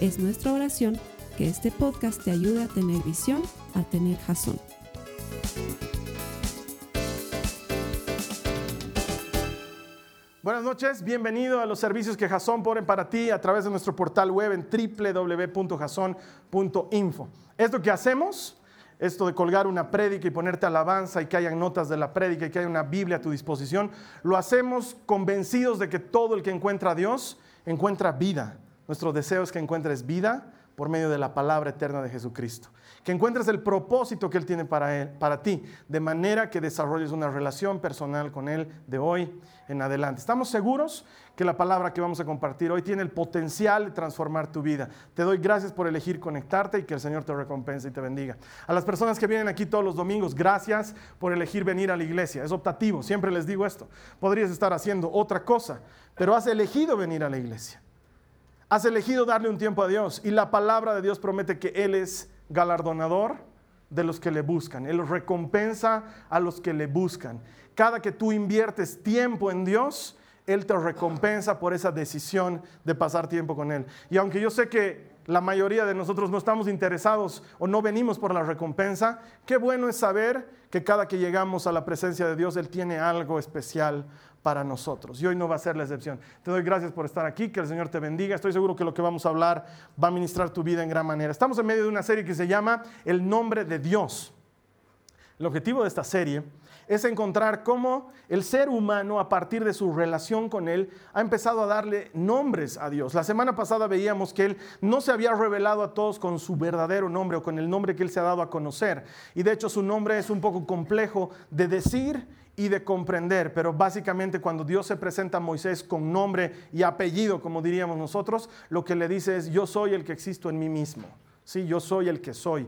Es nuestra oración que este podcast te ayude a tener visión, a tener jazón. Buenas noches, bienvenido a los servicios que Jason pone para ti a través de nuestro portal web en www.jason.info. Esto que hacemos, esto de colgar una prédica y ponerte alabanza y que hayan notas de la prédica y que haya una Biblia a tu disposición, lo hacemos convencidos de que todo el que encuentra a Dios encuentra vida. Nuestro deseo es que encuentres vida por medio de la palabra eterna de Jesucristo. Que encuentres el propósito que Él tiene para, él, para ti, de manera que desarrolles una relación personal con Él de hoy en adelante. Estamos seguros que la palabra que vamos a compartir hoy tiene el potencial de transformar tu vida. Te doy gracias por elegir conectarte y que el Señor te recompense y te bendiga. A las personas que vienen aquí todos los domingos, gracias por elegir venir a la iglesia. Es optativo, siempre les digo esto. Podrías estar haciendo otra cosa, pero has elegido venir a la iglesia. Has elegido darle un tiempo a Dios y la palabra de Dios promete que Él es galardonador de los que le buscan. Él recompensa a los que le buscan. Cada que tú inviertes tiempo en Dios, Él te recompensa por esa decisión de pasar tiempo con Él. Y aunque yo sé que la mayoría de nosotros no estamos interesados o no venimos por la recompensa, qué bueno es saber que cada que llegamos a la presencia de Dios, Él tiene algo especial para nosotros. Y hoy no va a ser la excepción. Te doy gracias por estar aquí, que el Señor te bendiga. Estoy seguro que lo que vamos a hablar va a ministrar tu vida en gran manera. Estamos en medio de una serie que se llama El nombre de Dios. El objetivo de esta serie es encontrar cómo el ser humano, a partir de su relación con Él, ha empezado a darle nombres a Dios. La semana pasada veíamos que Él no se había revelado a todos con su verdadero nombre o con el nombre que Él se ha dado a conocer. Y de hecho su nombre es un poco complejo de decir y de comprender, pero básicamente cuando Dios se presenta a Moisés con nombre y apellido, como diríamos nosotros, lo que le dice es, yo soy el que existo en mí mismo, ¿sí? yo soy el que soy.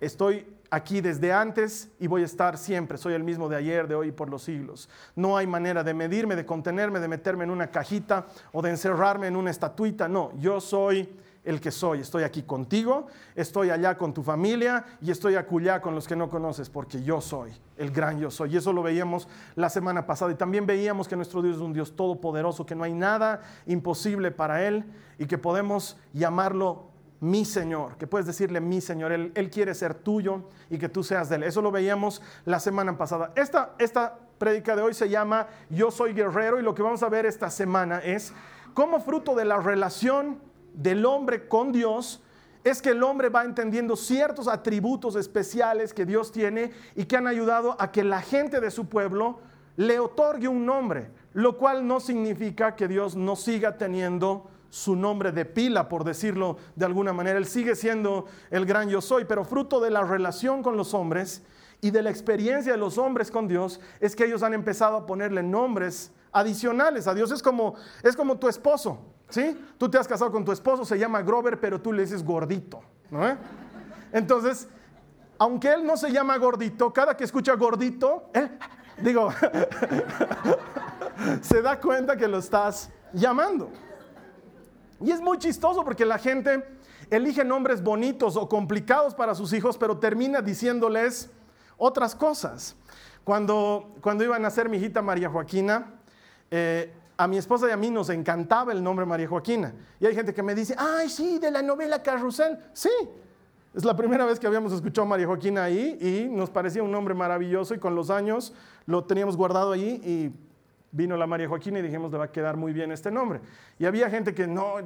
Estoy aquí desde antes y voy a estar siempre. Soy el mismo de ayer, de hoy y por los siglos. No hay manera de medirme, de contenerme, de meterme en una cajita o de encerrarme en una estatuita. No, yo soy el que soy. Estoy aquí contigo, estoy allá con tu familia y estoy acullá con los que no conoces, porque yo soy el gran yo soy. Y eso lo veíamos la semana pasada. Y también veíamos que nuestro Dios es un Dios todopoderoso, que no hay nada imposible para Él y que podemos llamarlo mi Señor, que puedes decirle mi Señor, Él, quiere ser tuyo y que tú seas de Él. Eso lo veíamos la semana pasada. Esta, esta de hoy se llama Yo soy guerrero y lo que vamos a ver esta semana es cómo fruto de la relación del hombre con Dios es que el hombre va entendiendo ciertos atributos especiales que Dios tiene y que han ayudado a que la gente de su pueblo le otorgue un nombre, lo cual no significa que Dios no siga teniendo su nombre de pila, por decirlo de alguna manera. Él sigue siendo el gran yo soy, pero fruto de la relación con los hombres y de la experiencia de los hombres con Dios es que ellos han empezado a ponerle nombres adicionales a Dios. Es como, es como tu esposo. ¿Sí? Tú te has casado con tu esposo, se llama Grover, pero tú le dices gordito, ¿no? Entonces, aunque él no se llama gordito, cada que escucha gordito, digo, se da cuenta que lo estás llamando. Y es muy chistoso porque la gente elige nombres bonitos o complicados para sus hijos, pero termina diciéndoles otras cosas. Cuando, cuando iba a nacer mi hijita María Joaquina, eh, a mi esposa y a mí nos encantaba el nombre María Joaquina. Y hay gente que me dice, ay, sí, de la novela Carrusel. Sí, es la primera vez que habíamos escuchado a María Joaquina ahí y nos parecía un nombre maravilloso y con los años lo teníamos guardado ahí y vino la María Joaquina y dijimos, le va a quedar muy bien este nombre. Y había gente que, no,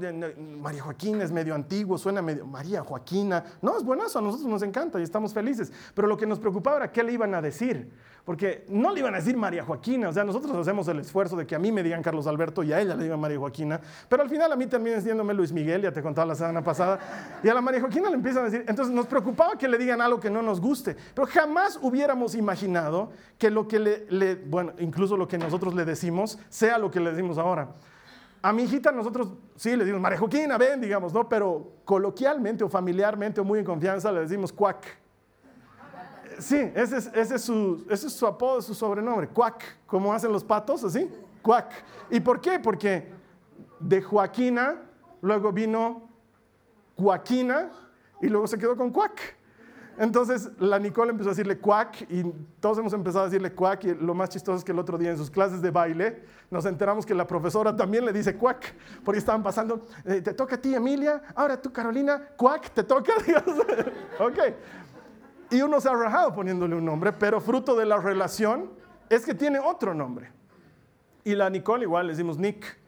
María Joaquina es medio antiguo, suena medio, María Joaquina. No, es buenazo, a nosotros nos encanta y estamos felices. Pero lo que nos preocupaba era qué le iban a decir porque no le iban a decir María Joaquina, o sea, nosotros hacemos el esfuerzo de que a mí me digan Carlos Alberto y a ella le digan María Joaquina, pero al final a mí termina diciéndome Luis Miguel, ya te contaba la semana pasada, y a la María Joaquina le empiezan a decir, entonces nos preocupaba que le digan algo que no nos guste, pero jamás hubiéramos imaginado que lo que le, bueno, incluso lo que nosotros le decimos, sea lo que le decimos ahora. A mi hijita nosotros sí le decimos María Joaquina, ven, digamos, ¿no? Pero coloquialmente o familiarmente o muy en confianza le decimos cuac. Sí, ese es, su, ese es su apodo, su sobrenombre, cuac, como hacen los patos, así, cuac. ¿Y por qué? Porque de Joaquina, luego vino Joaquina y luego se quedó con cuac. Entonces la Nicole empezó a decirle cuac y todos hemos empezado a decirle cuac y lo más chistoso es que el otro día en sus clases de baile nos enteramos que la profesora también le dice cuac porque estaban pasando, eh, te toca a ti Emilia, ahora tú Carolina, cuac, te toca, Dios. ok. Y uno se ha rajado poniéndole un nombre, pero fruto de la relación es que tiene otro nombre. Y la Nicole igual le decimos Nick.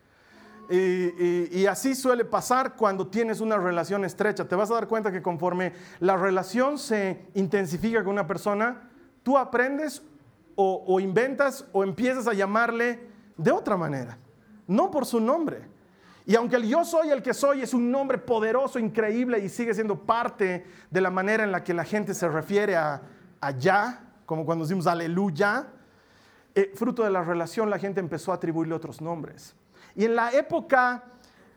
Y, así suele pasar cuando tienes una relación estrecha. Te vas a dar cuenta que conforme la relación se intensifica con una persona, tú aprendes o, inventas o empiezas a llamarle de otra manera, no por su nombre. Y aunque el yo soy el que soy es un nombre poderoso, increíble y sigue siendo parte de la manera en la que la gente se refiere a, allá, como cuando decimos aleluya, eh, fruto de la relación la gente empezó a atribuirle otros nombres. Y en la época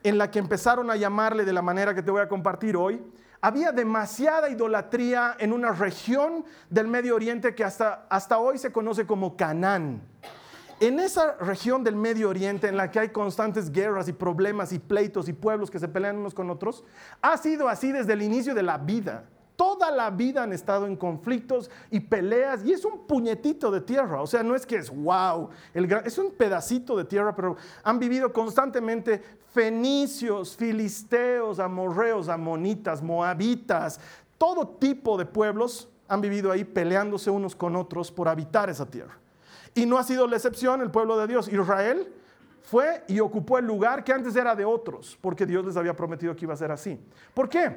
en la que empezaron a llamarle de la manera que te voy a compartir hoy, había demasiada idolatría en una región del Medio Oriente que hasta, hasta hoy se conoce como Canaán. En esa región del Medio Oriente en la que hay constantes guerras y problemas y pleitos y pueblos que se pelean unos con otros, ha sido así desde el inicio de la vida. Toda la vida han estado en conflictos y peleas y es un puñetito de tierra. O sea, no es que es wow, es un pedacito de tierra, pero han vivido constantemente fenicios, filisteos, amorreos, amonitas, moabitas, todo tipo de pueblos han vivido ahí peleándose unos con otros por habitar esa tierra. Y no ha sido la excepción el pueblo de Dios. Israel fue y ocupó el lugar que antes era de otros, porque Dios les había prometido que iba a ser así. ¿Por qué?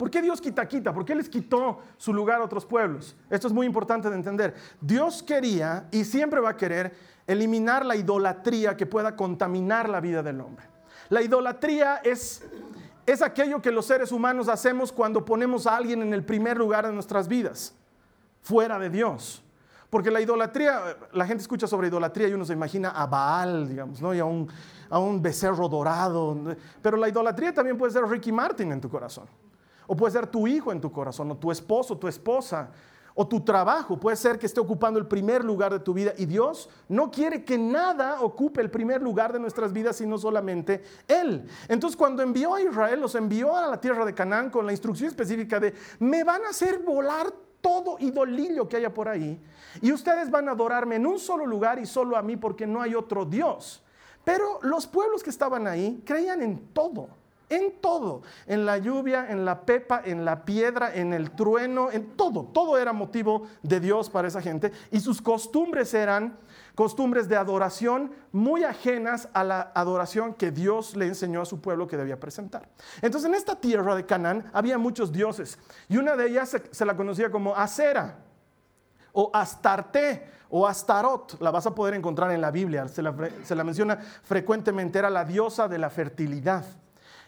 ¿Por qué Dios quita, quita? ¿Por qué les quitó su lugar a otros pueblos? Esto es muy importante de entender. Dios quería y siempre va a querer eliminar la idolatría que pueda contaminar la vida del hombre. La idolatría es, es aquello que los seres humanos hacemos cuando ponemos a alguien en el primer lugar de nuestras vidas, fuera de Dios. Porque la idolatría, la gente escucha sobre idolatría y uno se imagina a Baal, digamos, ¿no? y a un, a un becerro dorado. Pero la idolatría también puede ser Ricky Martin en tu corazón. O puede ser tu hijo en tu corazón, o tu esposo, tu esposa, o tu trabajo. Puede ser que esté ocupando el primer lugar de tu vida. Y Dios no quiere que nada ocupe el primer lugar de nuestras vidas, sino solamente Él. Entonces cuando envió a Israel, los envió a la tierra de Canaán con la instrucción específica de, me van a hacer volar todo idolillo que haya por ahí. Y ustedes van a adorarme en un solo lugar y solo a mí porque no hay otro Dios. Pero los pueblos que estaban ahí creían en todo en todo, en la lluvia, en la pepa, en la piedra, en el trueno, en todo. Todo era motivo de Dios para esa gente y sus costumbres eran costumbres de adoración muy ajenas a la adoración que Dios le enseñó a su pueblo que debía presentar. Entonces en esta tierra de Canaán había muchos dioses y una de ellas se, la conocía como Acera o Astarte o Astarot, la vas a poder encontrar en la Biblia, se la, se la menciona frecuentemente, era la diosa de la fertilidad.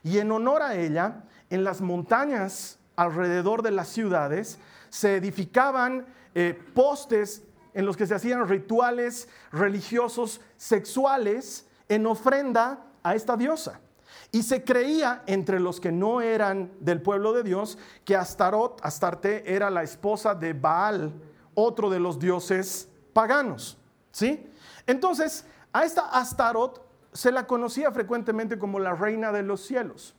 Y en honor a ella, en las montañas alrededor de las ciudades se edificaban eh, postes en los que se hacían rituales religiosos sexuales en ofrenda a esta diosa. Y se creía entre los que no eran del pueblo de Dios que Astarot, Astarte era la esposa de Baal, otro de los dioses paganos, ¿sí? Entonces, a esta Astarot se la conocía frecuentemente como la reina de los cielos.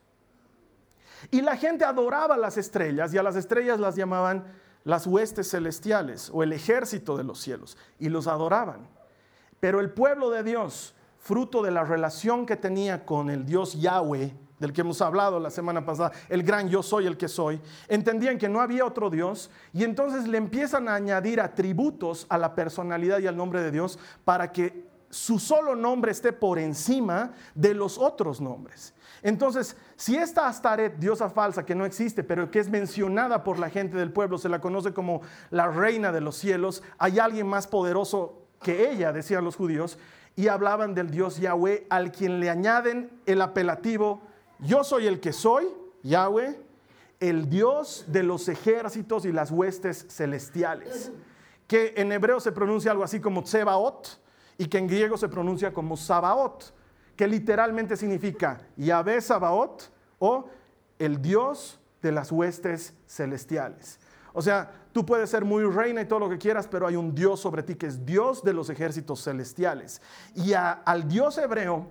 Y la gente adoraba las estrellas y a las estrellas las llamaban las huestes celestiales o el ejército de los cielos y los adoraban. Pero el pueblo de Dios, fruto de la relación que tenía con el Dios Yahweh, del que hemos hablado la semana pasada, el gran yo soy el que soy, entendían que no había otro Dios y entonces le empiezan a añadir atributos a la personalidad y al nombre de Dios para que su solo nombre esté por encima de los otros nombres. Entonces, si esta Astaret, diosa falsa que no existe, pero que es mencionada por la gente del pueblo, se la conoce como la reina de los cielos, hay alguien más poderoso que ella, decían los judíos, y hablaban del Dios Yahweh, al quien le añaden el apelativo, yo soy el que soy, Yahweh, el Dios de los ejércitos y las huestes celestiales, que en hebreo se pronuncia algo así como Tsebaot, y que en griego se pronuncia como Sabaot, que literalmente significa Yahvé Sabaoth o el Dios de las huestes celestiales. O sea, tú puedes ser muy reina y todo lo que quieras, pero hay un Dios sobre ti que es Dios de los ejércitos celestiales. Y al Dios hebreo,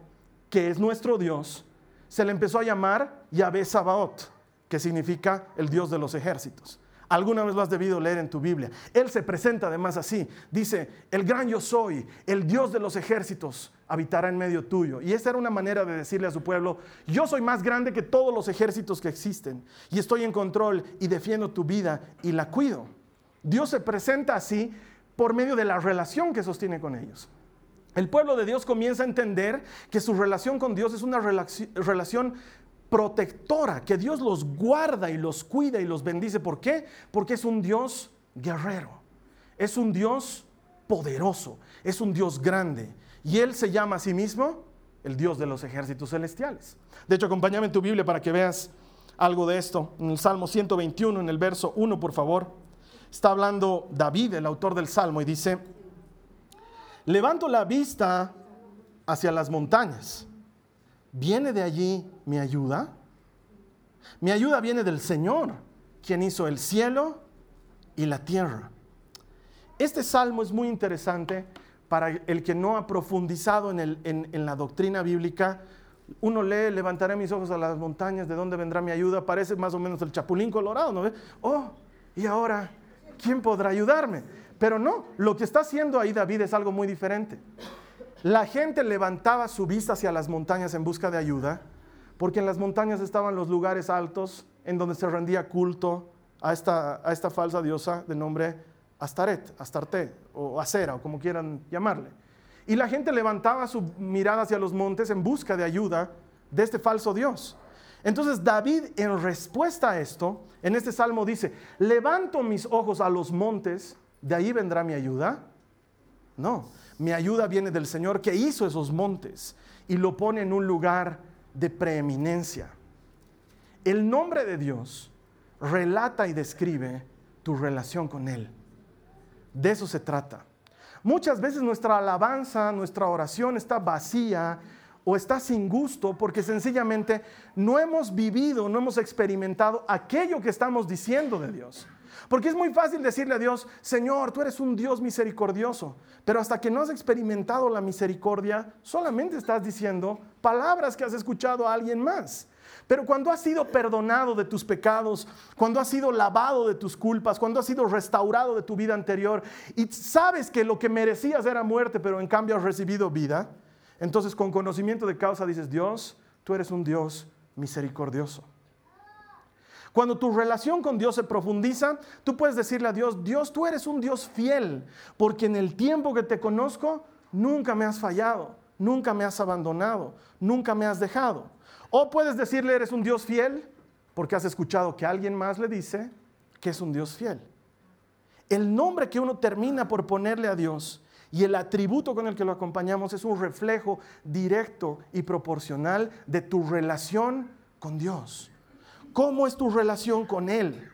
que es nuestro Dios, se le empezó a llamar Yahvé Sabaoth, que significa el Dios de los ejércitos. Alguna vez lo has debido leer en tu Biblia. Él se presenta además así. Dice, el gran yo soy, el Dios de los ejércitos, habitará en medio tuyo. Y esa era una manera de decirle a su pueblo, yo soy más grande que todos los ejércitos que existen. Y estoy en control y defiendo tu vida y la cuido. Dios se presenta así por medio de la relación que sostiene con ellos. El pueblo de Dios comienza a entender que su relación con Dios es una relación protectora, que Dios los guarda y los cuida y los bendice. ¿Por qué? Porque es un Dios guerrero, es un Dios poderoso, es un Dios grande. Y Él se llama a sí mismo el Dios de los ejércitos celestiales. De hecho, acompáñame en tu Biblia para que veas algo de esto. En el Salmo 121, en el verso 1, por favor, está hablando David, el autor del Salmo, y dice, levanto la vista hacia las montañas ¿Viene de allí mi ayuda? Mi ayuda viene del Señor, quien hizo el cielo y la tierra. Este salmo es muy interesante para el que no ha profundizado en, la doctrina bíblica. Uno lee, levantaré mis ojos a las montañas, ¿de dónde vendrá mi ayuda? Parece más o menos el chapulín colorado, ¿no? Oh, y ahora, ¿quién podrá ayudarme? Pero no, lo que está haciendo ahí David es algo muy diferente. La gente levantaba su vista hacia las montañas en busca de ayuda, porque en las montañas estaban los lugares altos en donde se rendía culto a esta, falsa diosa de nombre Astaret, Astarte o Acera o como quieran llamarle. Y la gente levantaba su mirada hacia los montes en busca de ayuda de este falso dios. Entonces David en respuesta a esto, en este salmo dice, levanto mis ojos a los montes, de ahí vendrá mi ayuda. No, mi ayuda viene del Señor que hizo esos montes y lo pone en un lugar de preeminencia. El nombre de Dios relata y describe tu relación con Él. De eso se trata. Muchas veces nuestra alabanza, nuestra oración está vacía o está sin gusto porque sencillamente no hemos vivido, no hemos experimentado aquello que estamos diciendo de Dios. Porque es muy fácil decirle a Dios, Señor, tú eres un Dios misericordioso, pero hasta que no has experimentado la misericordia, solamente estás diciendo palabras que has escuchado a alguien más. Pero cuando has sido perdonado de tus pecados, cuando has sido lavado de tus culpas, cuando has sido restaurado de tu vida anterior y sabes que lo que merecías era muerte, pero en cambio has recibido vida, entonces con conocimiento de causa dices, Dios, tú eres un Dios misericordioso. Cuando tu relación con Dios se profundiza, tú puedes decirle a Dios, Dios, tú eres un Dios fiel, porque en el tiempo que te conozco, nunca me has fallado, nunca me has abandonado, nunca me has dejado. O puedes decirle, eres un Dios fiel, porque has escuchado que alguien más le dice que es un Dios fiel. El nombre que uno termina por ponerle a Dios y el atributo con el que lo acompañamos es un reflejo directo y proporcional de tu relación con Dios. ¿Cómo es tu relación con Él?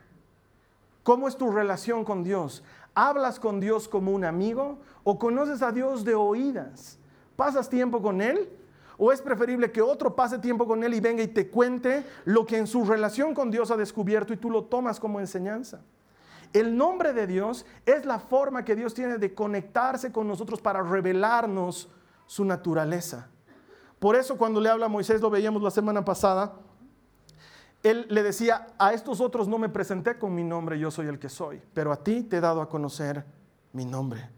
¿Cómo es tu relación con Dios? ¿Hablas con Dios como un amigo o conoces a Dios de oídas? ¿Pasas tiempo con Él? ¿O es preferible que otro pase tiempo con Él y venga y te cuente lo que en su relación con Dios ha descubierto y tú lo tomas como enseñanza? El nombre de Dios es la forma que Dios tiene de conectarse con nosotros para revelarnos su naturaleza. Por eso cuando le habla a Moisés, lo veíamos la semana pasada, él le decía, a estos otros no me presenté con mi nombre, yo soy el que soy, pero a ti te he dado a conocer mi nombre.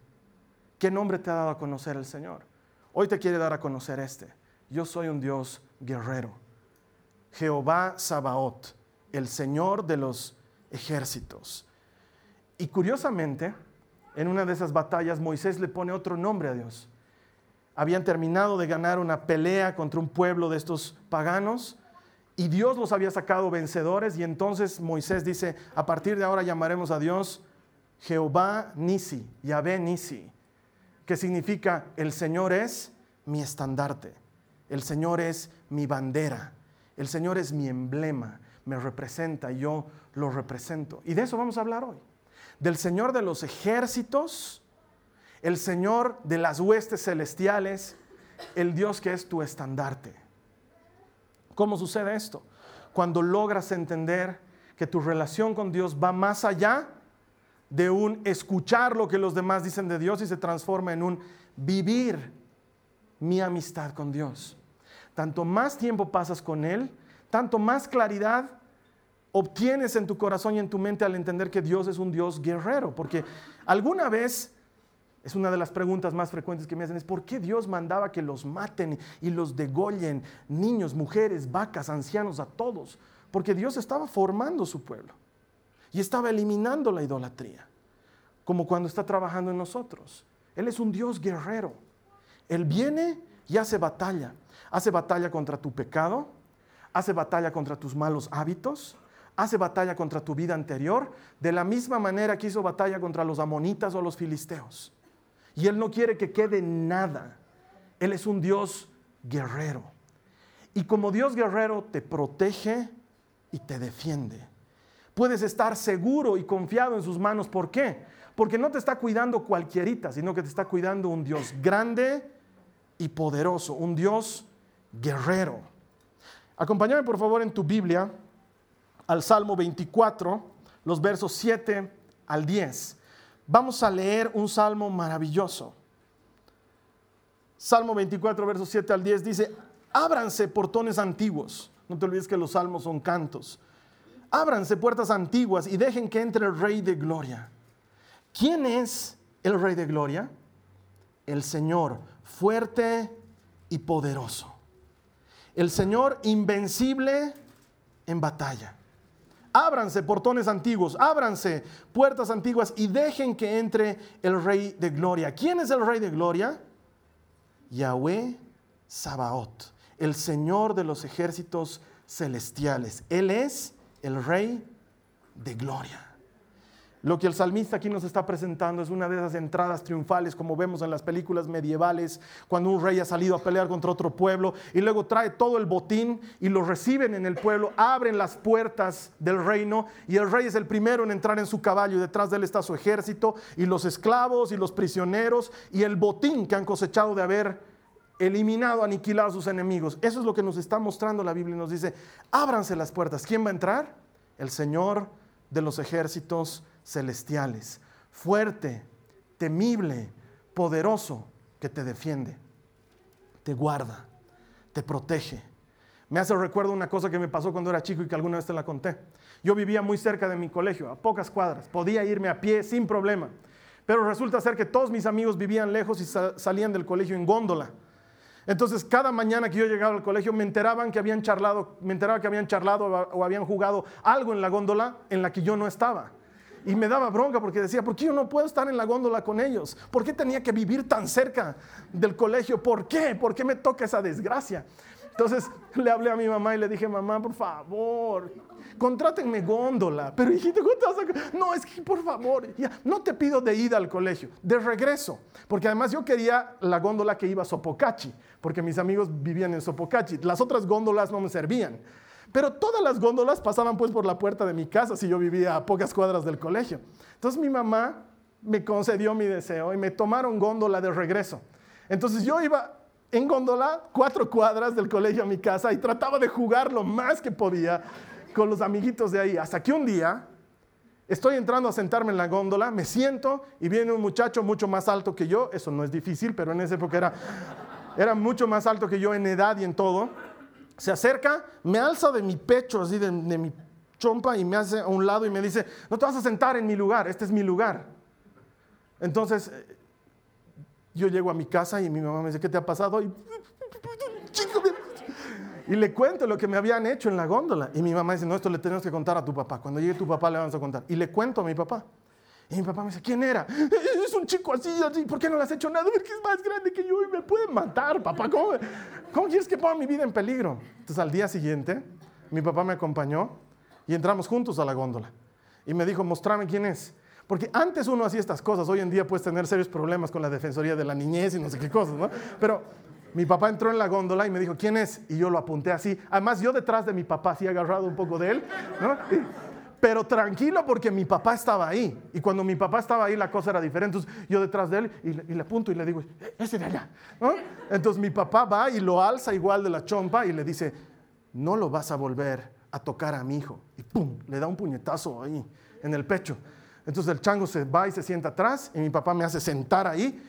¿Qué nombre te ha dado a conocer el Señor? Hoy te quiere dar a conocer este. Yo soy un Dios guerrero. Jehová Sabaoth, el Señor de los ejércitos. Y curiosamente, en una de esas batallas Moisés le pone otro nombre a Dios. Habían terminado de ganar una pelea contra un pueblo de estos paganos y Dios los había sacado vencedores y entonces Moisés dice, a partir de ahora llamaremos a Dios Jehová Nisi, Yahvé Nisi, que significa el Señor es mi estandarte, el Señor es mi bandera, el Señor es mi emblema, me representa, yo lo represento. Y de eso vamos a hablar hoy, del Señor de los ejércitos, el Señor de las huestes celestiales, el Dios que es tu estandarte. ¿Cómo sucede esto? Cuando logras entender que tu relación con Dios va más allá de un escuchar lo que los demás dicen de Dios y se transforma en un vivir mi amistad con Dios. Tanto más tiempo pasas con Él, tanto más claridad obtienes en tu corazón y en tu mente al entender que Dios es un Dios guerrero. Porque alguna vez, es una de las preguntas más frecuentes que me hacen, es ¿por qué Dios mandaba que los maten y los degollen, niños, mujeres, vacas, ancianos, a todos? Porque Dios estaba formando su pueblo y estaba eliminando la idolatría, como cuando está trabajando en nosotros. Él es un Dios guerrero. Él viene y hace batalla. Hace batalla contra tu pecado, hace batalla contra tus malos hábitos, hace batalla contra tu vida anterior, de la misma manera que hizo batalla contra los amonitas o los filisteos. Y Él no quiere que quede nada. Él es un Dios guerrero. Y como Dios guerrero te protege y te defiende. Puedes estar seguro y confiado en sus manos. ¿Por qué? Porque no te está cuidando cualquierita, sino que te está cuidando un Dios grande y poderoso, un Dios guerrero. Acompáñame por favor en tu Biblia al Salmo 24, los versos 7 al 10. Vamos a leer un salmo maravilloso. Salmo 24, versos 7 al 10 dice, ábranse portones antiguos. No te olvides que los salmos son cantos. Ábranse puertas antiguas y dejen que entre el Rey de Gloria. ¿Quién es el Rey de Gloria? El Señor, fuerte y poderoso. El Señor invencible en batalla. Ábranse portones antiguos, ábranse puertas antiguas y dejen que entre el Rey de Gloria. ¿Quién es el Rey de Gloria? Yahweh Sabaoth, el Señor de los ejércitos celestiales. Él es el Rey de Gloria. Lo que el salmista aquí nos está presentando es una de esas entradas triunfales como vemos en las películas medievales, cuando un rey ha salido a pelear contra otro pueblo y luego trae todo el botín y lo reciben en el pueblo, abren las puertas del reino y el rey es el primero en entrar en su caballo y detrás de él está su ejército y los esclavos y los prisioneros y el botín que han cosechado de haber eliminado, aniquilado a sus enemigos. Eso es lo que nos está mostrando la Biblia y nos dice, ábranse las puertas. ¿Quién va a entrar? El Señor de los ejércitos celestiales, fuerte, temible, poderoso, que te defiende, te guarda, te protege. Me hace recuerdo una cosa que me pasó cuando era chico y que alguna vez te la conté. Yo vivía muy cerca de mi colegio, a pocas cuadras, podía irme a pie sin problema, pero resulta ser que todos mis amigos vivían lejos y salían del colegio en góndola. Entonces, cada mañana que yo llegaba al colegio me enteraban que habían charlado, me enteraba que habían charlado o habían jugado algo en la góndola en la que yo no estaba. Y me daba bronca porque decía, ¿por qué yo no puedo estar en la góndola con ellos? ¿Por qué tenía que vivir tan cerca del colegio? ¿Por qué? ¿Por qué me toca esa desgracia? Entonces le hablé a mi mamá y le dije, mamá, por favor, contrátenme góndola. Pero hijito, ¿cuánto vas a... No, es que por favor, ya, no te pido de ida al colegio, de regreso. Porque además yo quería la góndola que iba a Sopocachi, porque mis amigos vivían en Sopocachi. Las otras góndolas no me servían. Pero todas las góndolas pasaban pues por la puerta de mi casa si yo vivía a pocas cuadras del colegio. Entonces mi mamá me concedió mi deseo y me tomaron góndola de regreso. Entonces yo iba en góndola cuatro cuadras del colegio a mi casa y trataba de jugar lo más que podía con los amiguitos de ahí. Hasta que un día estoy entrando a sentarme en la góndola, me siento y viene un muchacho mucho más alto que yo. Eso no es difícil, pero en esa época era, era mucho más alto que yo en edad y en todo se acerca, me alza de mi pecho, así de, mi chompa, y me hace a un lado y me dice, no te vas a sentar en mi lugar, este es mi lugar. Entonces, eh, yo llego a mi casa y mi mamá me dice, ¿qué te ha pasado? Y, y le cuento lo que me habían hecho en la góndola. Y mi mamá dice, no, esto le tenemos que contar a tu papá. Cuando llegue tu papá le vamos a contar. Y le cuento a mi papá. Y mi papá me dice, ¿quién era? Es un chico así, así, ¿por qué no le has hecho nada? Porque es más grande que yo y me puede matar, papá. ¿Cómo, ¿Cómo quieres que ponga mi vida en peligro? Entonces al día siguiente, mi papá me acompañó y entramos juntos a la góndola. Y me dijo, mostrame quién es. Porque antes uno hacía estas cosas, hoy en día puedes tener serios problemas con la Defensoría de la Niñez y no sé qué cosas, ¿no? Pero mi papá entró en la góndola y me dijo, ¿quién es? Y yo lo apunté así. Además, yo detrás de mi papá, así agarrado un poco de él, ¿no? Pero tranquilo porque mi papá estaba ahí. Y cuando mi papá estaba ahí la cosa era diferente. Entonces yo detrás de él y le, apunto y le digo, e-, ese de allá. Entonces mi papá va y lo alza igual de la chompa y le dice, no lo vas a volver a tocar a mi hijo. Y pum, le da un puñetazo ahí en el pecho. Entonces el chango se va y se sienta atrás y mi papá me hace sentar ahí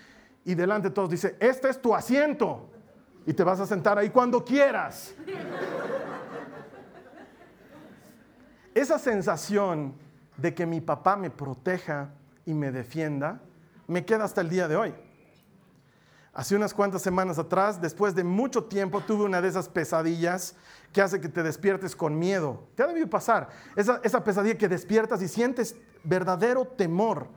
y delante de todos dice, este es tu asiento y te vas a sentar ahí cuando quieras. Esa sensación de que mi papá me proteja y me defienda me queda hasta el día de hoy. Hace unas cuantas semanas atrás, después de mucho tiempo, tuve una de esas pesadillas que hace que te despiertes con miedo. Te ha debido pasar. Esa, esa pesadilla que despiertas y sientes verdadero temor.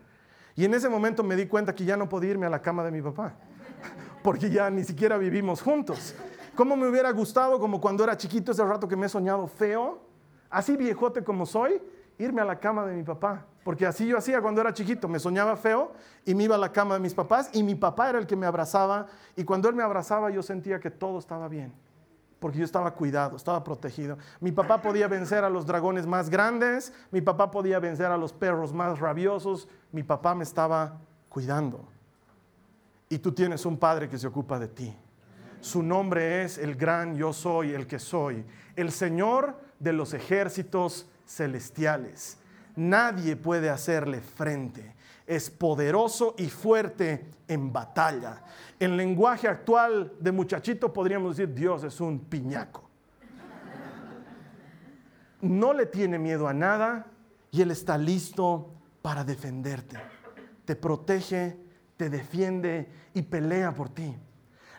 Y en ese momento me di cuenta que ya no podía irme a la cama de mi papá, porque ya ni siquiera vivimos juntos. ¿Cómo me hubiera gustado, como cuando era chiquito, ese rato que me he soñado feo, así viejote como soy, irme a la cama de mi papá? Porque así yo hacía cuando era chiquito, me soñaba feo y me iba a la cama de mis papás y mi papá era el que me abrazaba y cuando él me abrazaba yo sentía que todo estaba bien porque yo estaba cuidado, estaba protegido. Mi papá podía vencer a los dragones más grandes, mi papá podía vencer a los perros más rabiosos, mi papá me estaba cuidando. Y tú tienes un padre que se ocupa de ti. Su nombre es el gran yo soy, el que soy, el Señor de los ejércitos celestiales. Nadie puede hacerle frente. Es poderoso y fuerte en batalla. En lenguaje actual de muchachito podríamos decir, Dios es un piñaco. No le tiene miedo a nada y Él está listo para defenderte. Te protege, te defiende y pelea por ti.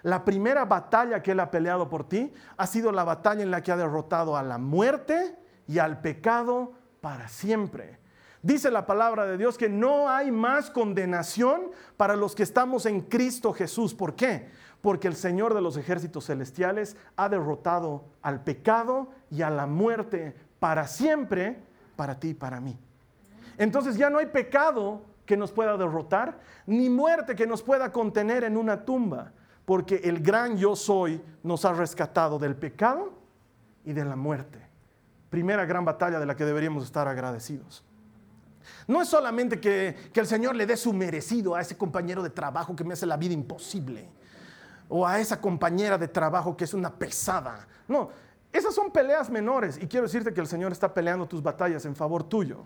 La primera batalla que Él ha peleado por ti ha sido la batalla en la que ha derrotado a la muerte y al pecado para siempre. Dice la palabra de Dios que no hay más condenación para los que estamos en Cristo Jesús. ¿Por qué? Porque el Señor de los ejércitos celestiales ha derrotado al pecado y a la muerte para siempre, para ti y para mí. Entonces ya no hay pecado que nos pueda derrotar, ni muerte que nos pueda contener en una tumba, porque el gran yo soy nos ha rescatado del pecado y de la muerte. Primera gran batalla de la que deberíamos estar agradecidos. No es solamente que, el Señor le dé su merecido a ese compañero de trabajo que me hace la vida imposible, o a esa compañera de trabajo que es una pesada. No, esas son peleas menores y quiero decirte que el Señor está peleando tus batallas en favor tuyo.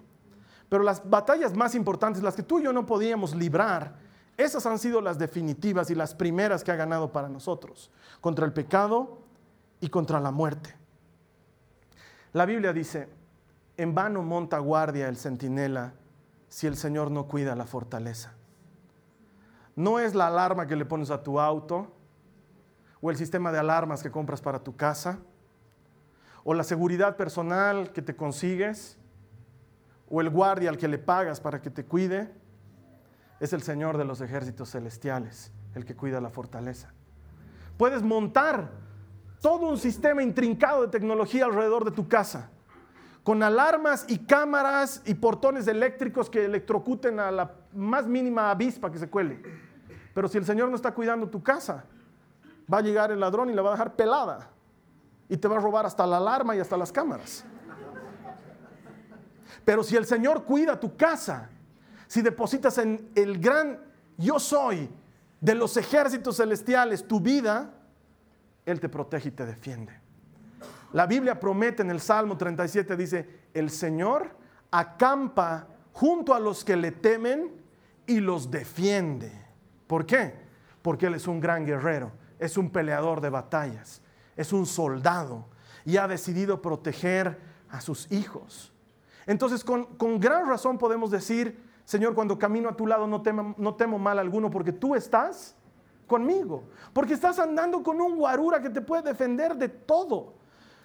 Pero las batallas más importantes, las que tú y yo no podíamos librar, esas han sido las definitivas y las primeras que ha ganado para nosotros, contra el pecado y contra la muerte. La Biblia dice, en vano monta guardia el centinela si el Señor no cuida la fortaleza. No es la alarma que le pones a tu auto, o el sistema de alarmas que compras para tu casa, o la seguridad personal que te consigues, o el guardia al que le pagas para que te cuide. Es el Señor de los ejércitos celestiales, el que cuida la fortaleza. Puedes montar todo un sistema intrincado de tecnología alrededor de tu casa con alarmas y cámaras y portones eléctricos que electrocuten a la más mínima avispa que se cuele. Pero si el Señor no está cuidando tu casa, va a llegar el ladrón y la va a dejar pelada. Y te va a robar hasta la alarma y hasta las cámaras. Pero si el Señor cuida tu casa, si depositas en el gran yo soy de los ejércitos celestiales tu vida, Él te protege y te defiende. La Biblia promete en el Salmo 37, dice, el Señor acampa junto a los que le temen y los defiende. ¿Por qué? Porque Él es un gran guerrero, es un peleador de batallas, es un soldado y ha decidido proteger a sus hijos. Entonces, con, gran razón podemos decir, Señor, cuando camino a tu lado no temo, mal alguno porque tú estás conmigo, porque estás andando con un guarura que te puede defender de todo.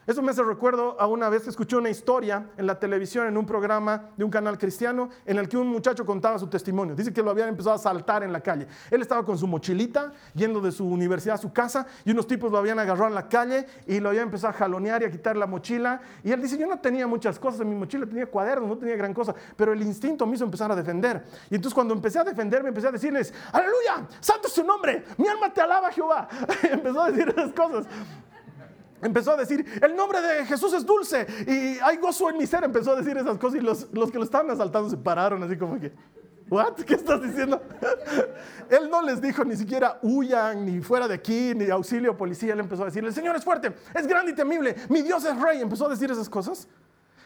Eso me hace recuerdo a una vez que escuché una historia en la televisión, en un programa de un canal cristiano, en el que un muchacho contaba su testimonio. Dice que lo habían empezado a saltar en la calle. Él estaba con su mochilita, yendo de su universidad a su casa, y unos tipos lo habían agarrado en la calle y lo habían empezado a jalonear y a quitar la mochila. Y él dice, yo no tenía muchas cosas en mi mochila, tenía cuadernos, no tenía gran cosa, pero el instinto me hizo empezar a defender. Y entonces cuando empecé a defenderme, empecé a decirles, aleluya, santo es su nombre, mi alma te alaba Jehová. empezó a decir esas cosas. Empezó a decir, el nombre de Jesús es dulce y hay gozo en mi ser. Empezó a decir esas cosas y los, los que lo estaban asaltando se pararon así como que, ¿what? ¿Qué estás diciendo? Él no les dijo ni siquiera huyan, ni fuera de aquí, ni auxilio policía. Él empezó a decir, el Señor es fuerte, es grande y temible, mi Dios es rey. Empezó a decir esas cosas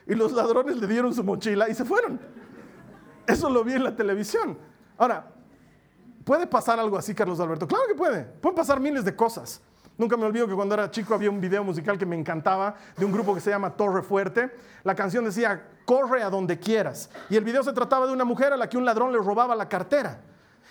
y los ladrones le dieron su mochila y se fueron. Eso lo vi en la televisión. Ahora, ¿puede pasar algo así, Carlos Alberto? Claro que puede. Pueden pasar miles de cosas. Nunca me olvido que cuando era chico había un video musical que me encantaba de un grupo que se llama Torre Fuerte. La canción decía, corre a donde quieras. Y el video se trataba de una mujer a la que un ladrón le robaba la cartera.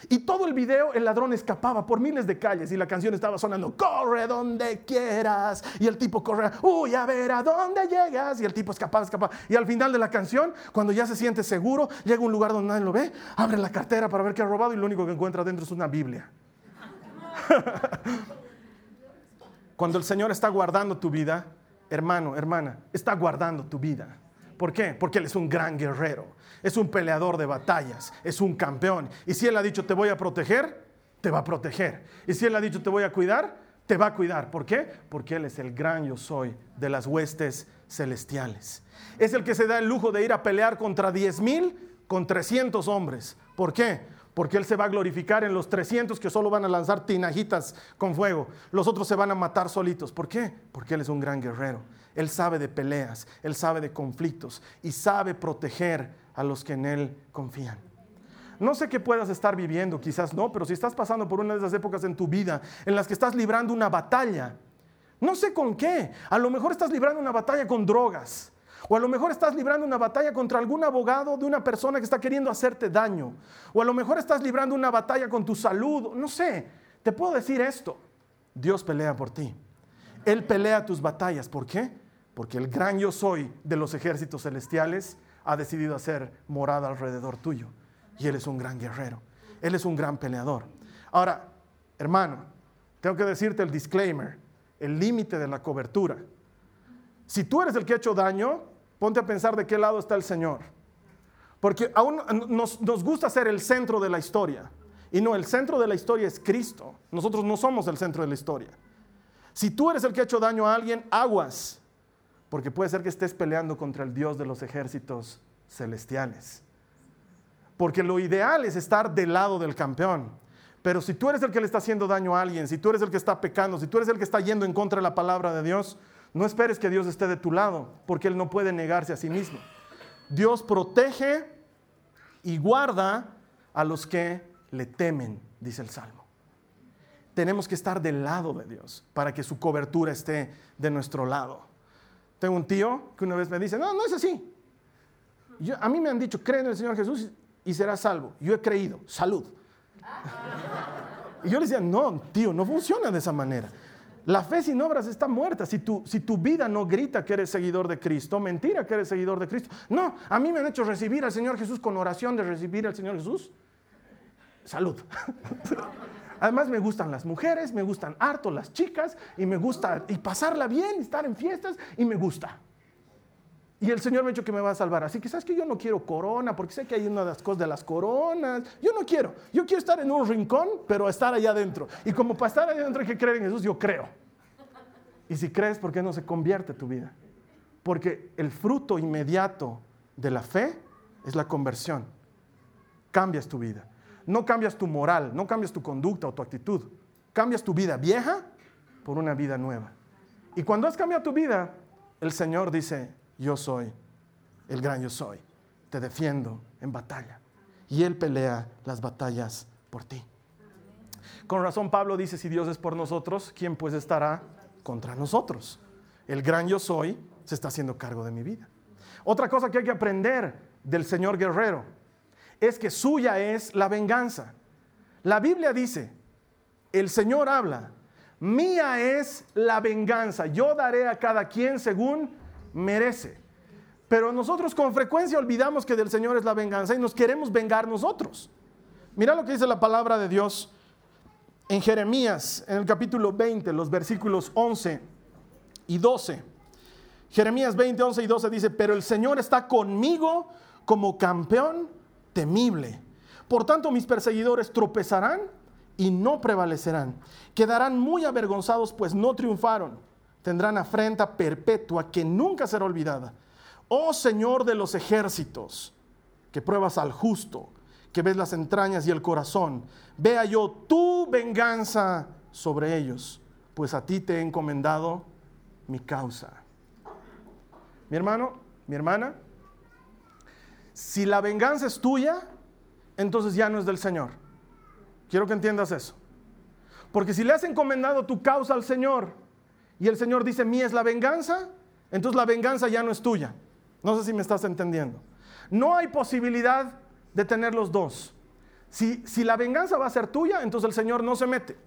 Y todo el video el ladrón escapaba por miles de calles y la canción estaba sonando, corre donde quieras. Y el tipo corre, uy, a ver a dónde llegas. Y el tipo escapaba, escapaba. Y al final de la canción, cuando ya se siente seguro, llega a un lugar donde nadie lo ve, abre la cartera para ver qué ha robado y lo único que encuentra dentro es una Biblia. cuando el Señor está guardando tu vida, hermano, hermana, está guardando tu vida. ¿Por qué? Porque Él es un gran guerrero es un peleador de batallas, es un campeón. Y si Él ha dicho te voy a proteger, te va a proteger. Y si Él ha dicho te voy a cuidar, te va a cuidar. ¿Por qué? Porque Él es el gran yo soy de las huestes celestiales. Es el que se da el lujo de ir a pelear contra 10 mil, con 300 hombres. ¿Por qué? Porque Él se va a glorificar en los 300 que solo van a lanzar tinajitas con fuego. Los otros se van a matar solitos. ¿Por qué? Porque Él es un gran guerrero. Él sabe de peleas, Él sabe de conflictos y sabe proteger a los que en Él confían. No sé qué puedas estar viviendo, quizás no, pero si estás pasando por una de esas épocas en tu vida en las que estás librando una batalla, no sé con qué, a lo mejor estás librando una batalla con drogas, o a lo mejor estás librando una batalla contra algún abogado de una persona que está queriendo hacerte daño, o a lo mejor estás librando una batalla con tu salud, no sé, te puedo decir esto, Dios pelea por ti, Él pelea tus batallas, ¿por qué? Porque el gran yo soy de los ejércitos celestiales ha decidido hacer morada alrededor tuyo. Y Él es un gran guerrero. Él es un gran peleador. Ahora, hermano, tengo que decirte el disclaimer, el límite de la cobertura. Si tú eres el que ha hecho daño, ponte a pensar de qué lado está el Señor. Porque aún nos, gusta ser el centro de la historia. Y no, el centro de la historia es Cristo. Nosotros no somos el centro de la historia. Si tú eres el que ha hecho daño a alguien, aguas. Porque puede ser que estés peleando contra el Dios de los ejércitos celestiales. Porque lo ideal es estar del lado del campeón. Pero si tú eres el que le está haciendo daño a alguien, si tú eres el que está pecando, si tú eres el que está yendo en contra de la palabra de Dios, no esperes que Dios esté de tu lado, porque Él no puede negarse a sí mismo. Dios protege y guarda a los que le temen, dice el Salmo. Tenemos que estar del lado de Dios para que su cobertura esté de nuestro lado. Tengo un tío que una vez me dice, no, no es así. a mí me han dicho, cree en el Señor Jesús y serás salvo. Yo he creído, salud. Y yo le decía, no, tío, no funciona de esa manera. La fe sin obras está muerta. Si tu, si tu vida no grita que eres seguidor de Cristo, mentira que eres seguidor de Cristo. No, a mí me han hecho recibir al Señor Jesús con oración de recibir al Señor Jesús. Salud. Además me gustan las mujeres, me gustan harto las chicas y me gusta y pasarla bien, estar en fiestas y me gusta. Y el Señor me ha dicho que me va a salvar. Así que sabes que yo no quiero corona, porque sé que hay una de las cosas de las coronas. Yo no quiero. Yo quiero estar en un rincón, pero estar allá adentro. Y como para estar allá adentro hay que creer en Jesús, yo creo. Y si crees, ¿por qué no se convierte tu vida? Porque el fruto inmediato de la fe es la conversión. Cambias tu vida. No cambias tu moral, no cambias tu conducta o tu actitud. Cambias tu vida vieja por una vida nueva. Y cuando has cambiado tu vida, el Señor dice, yo soy el gran yo soy. Te defiendo en batalla. Y Él pelea las batallas por ti. Con razón Pablo dice, si Dios es por nosotros, ¿quién pues estará contra nosotros? El gran yo soy se está haciendo cargo de mi vida. Otra cosa que hay que aprender del Señor guerrero es que suya es la venganza. La Biblia dice, el Señor habla, mía es la venganza, yo daré a cada quien según merece. Pero nosotros con frecuencia olvidamos que del Señor es la venganza y nos queremos vengar nosotros. Mira lo que dice la palabra de Dios en Jeremías, en el capítulo 20, los versículos 11 y 12. Jeremías 20, 11 y 12 dice, pero el Señor está conmigo como campeón temible. Por tanto, mis perseguidores tropezarán y no prevalecerán. Quedarán muy avergonzados, pues no triunfaron. Tendrán afrenta perpetua que nunca será olvidada. Oh Señor de los ejércitos, que pruebas al justo, que ves las entrañas y el corazón, vea yo tu venganza sobre ellos, pues a ti te he encomendado mi causa. Mi hermano, mi hermana, si la venganza es tuya, entonces ya no es del Señor. Quiero que entiendas eso. Porque si le has encomendado tu causa al Señor y el Señor dice, mía es la venganza, entonces la venganza ya no es tuya. No sé si me estás entendiendo. No hay posibilidad de tener los dos. Si, si la venganza va a ser tuya, entonces el Señor no se mete.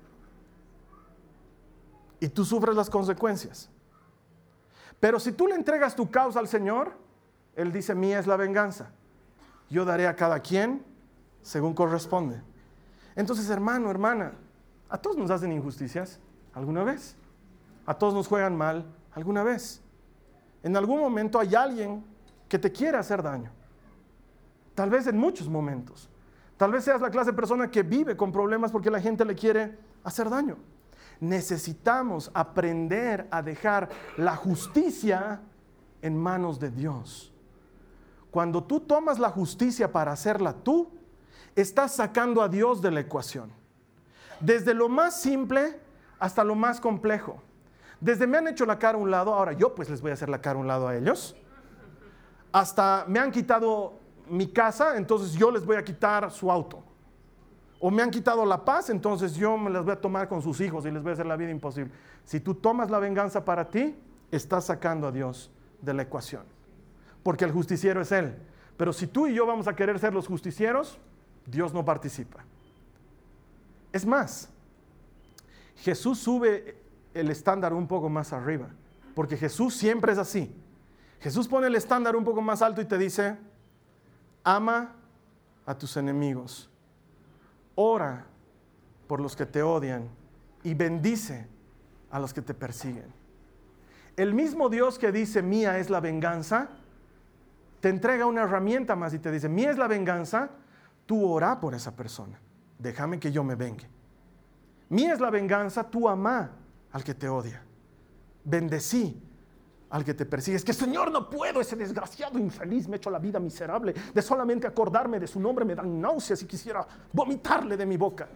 Y tú sufres las consecuencias. Pero si tú le entregas tu causa al Señor, Él dice, mía es la venganza. Yo daré a cada quien según corresponde. Entonces, hermano, hermana, a todos nos hacen injusticias alguna vez. A todos nos juegan mal alguna vez. En algún momento hay alguien que te quiere hacer daño. Tal vez en muchos momentos. Tal vez seas la clase de persona que vive con problemas porque la gente le quiere hacer daño. Necesitamos aprender a dejar la justicia en manos de Dios. Cuando tú tomas la justicia para hacerla tú, estás sacando a Dios de la ecuación. Desde lo más simple hasta lo más complejo. Desde me han hecho la cara a un lado, ahora yo pues les voy a hacer la cara a un lado a ellos. Hasta me han quitado mi casa, entonces yo les voy a quitar su auto. O me han quitado la paz, entonces yo me las voy a tomar con sus hijos y les voy a hacer la vida imposible. Si tú tomas la venganza para ti, estás sacando a Dios de la ecuación. Porque el justiciero es Él. Pero si tú y yo vamos a querer ser los justicieros, Dios no participa. Es más, Jesús sube el estándar un poco más arriba, porque Jesús siempre es así. Jesús pone el estándar un poco más alto y te dice, ama a tus enemigos, ora por los que te odian y bendice a los que te persiguen. El mismo Dios que dice, mía es la venganza, te entrega una herramienta más y te dice, mía es la venganza, tú ora por esa persona. Déjame que yo me vengue. Mía es la venganza, tú ama al que te odia. Bendecí al que te persigue. Es que Señor no puedo, ese desgraciado infeliz me ha hecho la vida miserable. De solamente acordarme de su nombre me dan náuseas y quisiera vomitarle de mi boca.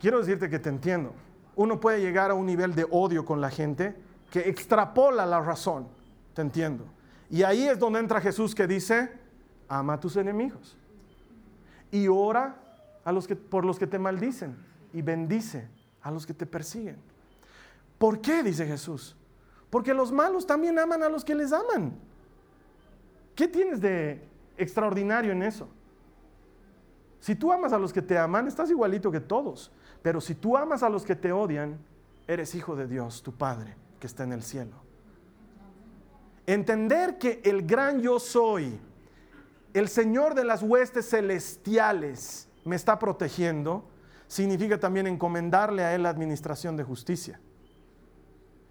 Quiero decirte que te entiendo. Uno puede llegar a un nivel de odio con la gente que extrapola la razón. Te entiendo. Y ahí es donde entra Jesús que dice, ama a tus enemigos y ora a los que, por los que te maldicen y bendice a los que te persiguen. ¿Por qué? dice Jesús. Porque los malos también aman a los que les aman. ¿Qué tienes de extraordinario en eso? Si tú amas a los que te aman, estás igualito que todos. Pero si tú amas a los que te odian, eres hijo de Dios, tu Padre, que está en el cielo. Entender que el gran yo soy, el Señor de las huestes celestiales me está protegiendo, significa también encomendarle a Él la administración de justicia.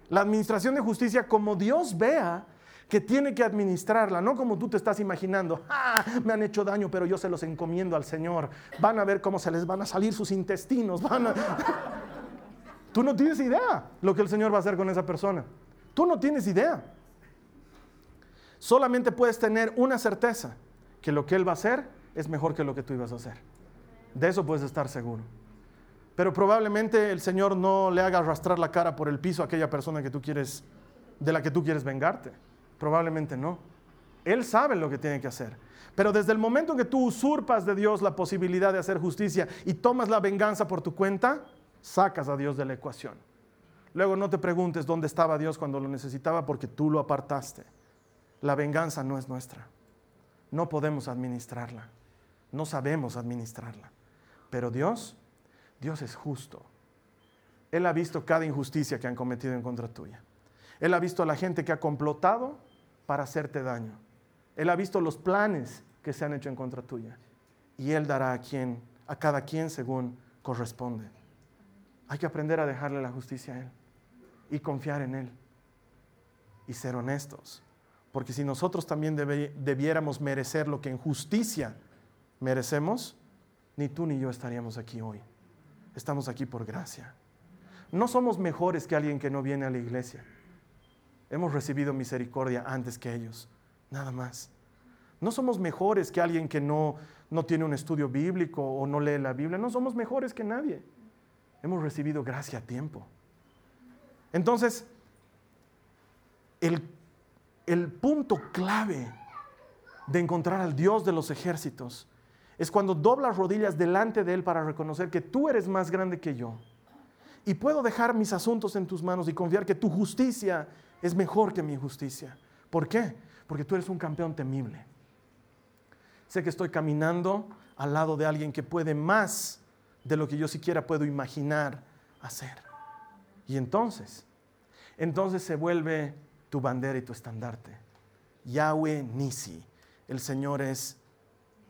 La administración de justicia como Dios vea que tiene que administrarla, no como tú te estás imaginando, ah, me han hecho daño, pero yo se los encomiendo al Señor. Van a ver cómo se les van a salir sus intestinos. Tú no tienes idea lo que el Señor va a hacer con esa persona. Tú no tienes idea. Solamente puedes tener una certeza, que lo que Él va a hacer es mejor que lo que tú ibas a hacer. De eso puedes estar seguro. Pero probablemente el Señor no le haga arrastrar la cara por el piso a aquella persona que tú quieres, de la que tú quieres vengarte. Probablemente no. Él sabe lo que tiene que hacer. Pero desde el momento en que tú usurpas de Dios la posibilidad de hacer justicia y tomas la venganza por tu cuenta, sacas a Dios de la ecuación. Luego no te preguntes dónde estaba Dios cuando lo necesitaba porque tú lo apartaste. La venganza no es nuestra. No podemos administrarla. No sabemos administrarla. Pero Dios, Dios es justo. Él ha visto cada injusticia que han cometido en contra tuya. Él ha visto a la gente que ha complotado para hacerte daño. Él ha visto los planes que se han hecho en contra tuya. Y Él dará a, quien, a cada quien según corresponde. Hay que aprender a dejarle la justicia a Él y confiar en Él y ser honestos porque si nosotros también debiéramos merecer lo que en justicia merecemos, ni tú ni yo estaríamos aquí hoy. Estamos aquí por gracia. No somos mejores que alguien que no viene a la iglesia. Hemos recibido misericordia antes que ellos, nada más. No somos mejores que alguien que no, no tiene un estudio bíblico o no lee la Biblia. No somos mejores que nadie. Hemos recibido gracia a tiempo. Entonces, el, el punto clave de encontrar al Dios de los ejércitos es cuando doblas rodillas delante de Él para reconocer que tú eres más grande que yo. Y puedo dejar mis asuntos en tus manos y confiar que tu justicia es mejor que mi justicia. ¿Por qué? Porque tú eres un campeón temible. Sé que estoy caminando al lado de alguien que puede más de lo que yo siquiera puedo imaginar hacer. Y entonces, entonces se vuelve tu bandera y tu estandarte. Yahweh Nisi, el Señor es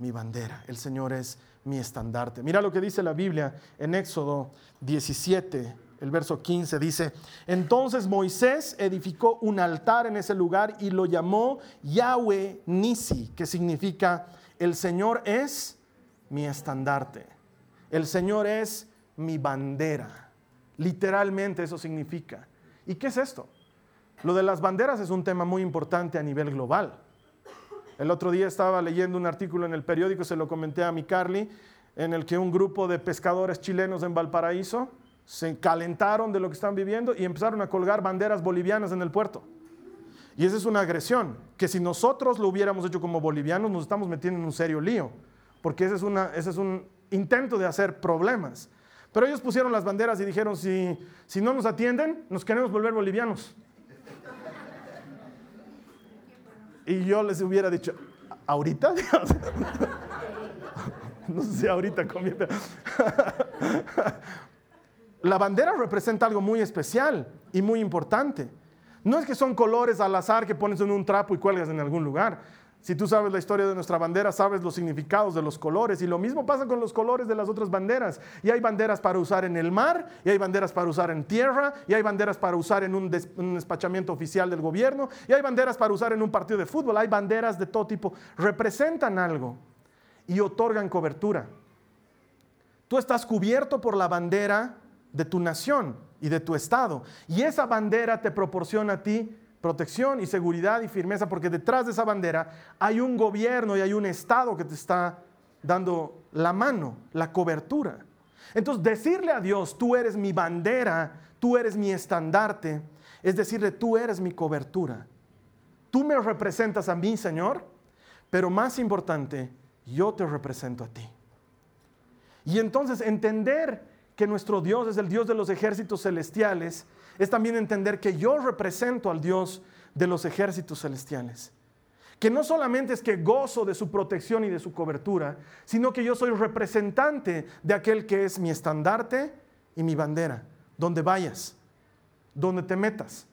mi bandera, el Señor es mi estandarte. Mira lo que dice la Biblia en Éxodo 17, el verso 15 dice, entonces Moisés edificó un altar en ese lugar y lo llamó Yahweh Nisi, que significa el Señor es mi estandarte, el Señor es mi bandera. Literalmente eso significa. ¿Y qué es esto? Lo de las banderas es un tema muy importante a nivel global. El otro día estaba leyendo un artículo en el periódico, se lo comenté a mi Carly, en el que un grupo de pescadores chilenos en Valparaíso se calentaron de lo que están viviendo y empezaron a colgar banderas bolivianas en el puerto. Y esa es una agresión, que si nosotros lo hubiéramos hecho como bolivianos nos estamos metiendo en un serio lío, porque ese es, una, ese es un intento de hacer problemas. Pero ellos pusieron las banderas y dijeron, si, si no nos atienden, nos queremos volver bolivianos. Y yo les hubiera dicho, ¿ahorita? no sé si ahorita. La bandera representa algo muy especial y muy importante. No es que son colores al azar que pones en un trapo y cuelgas en algún lugar. Si tú sabes la historia de nuestra bandera, sabes los significados de los colores. Y lo mismo pasa con los colores de las otras banderas. Y hay banderas para usar en el mar, y hay banderas para usar en tierra, y hay banderas para usar en un, un despachamiento oficial del gobierno, y hay banderas para usar en un partido de fútbol. Hay banderas de todo tipo. Representan algo y otorgan cobertura. Tú estás cubierto por la bandera de tu nación y de tu estado. Y esa bandera te proporciona a ti protección y seguridad y firmeza, porque detrás de esa bandera hay un gobierno y hay un Estado que te está dando la mano, la cobertura. Entonces, decirle a Dios, tú eres mi bandera, tú eres mi estandarte, es decirle, tú eres mi cobertura. Tú me representas a mí, Señor, pero más importante, yo te represento a ti. Y entonces entender que nuestro Dios es el Dios de los ejércitos celestiales es también entender que yo represento al Dios de los ejércitos celestiales. Que no solamente es que gozo de su protección y de su cobertura, sino que yo soy representante de aquel que es mi estandarte y mi bandera. Donde vayas, donde te metas,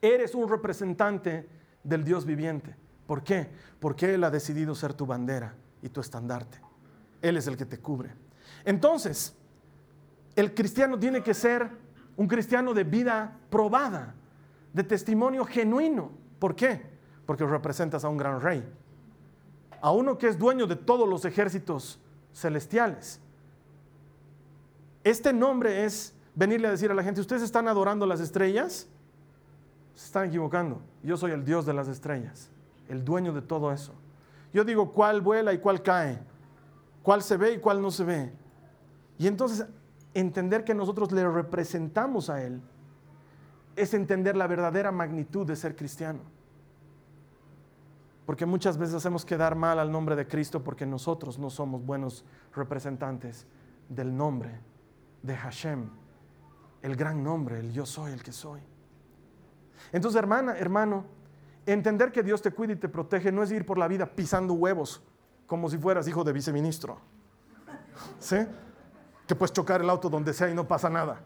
eres un representante del Dios viviente. ¿Por qué? Porque Él ha decidido ser tu bandera y tu estandarte. Él es el que te cubre. Entonces, el cristiano tiene que ser un cristiano de vida probada, de testimonio genuino. ¿Por qué? Porque representas a un gran rey, a uno que es dueño de todos los ejércitos celestiales. Este nombre es venirle a decir a la gente, ustedes están adorando las estrellas, se están equivocando. Yo soy el Dios de las estrellas, el dueño de todo eso. Yo digo cuál vuela y cuál cae, cuál se ve y cuál no se ve. Y entonces entender que nosotros le representamos a Él es entender la verdadera magnitud de ser cristiano. Porque muchas veces hacemos quedar mal al nombre de Cristo porque nosotros no somos buenos representantes del nombre de Hashem, el gran nombre, el yo soy el que soy. Entonces, hermana, hermano, entender que Dios te cuida y te protege no es ir por la vida pisando huevos como si fueras hijo de viceministro. ¿Sí? Que puedes chocar el auto donde sea y no pasa nada.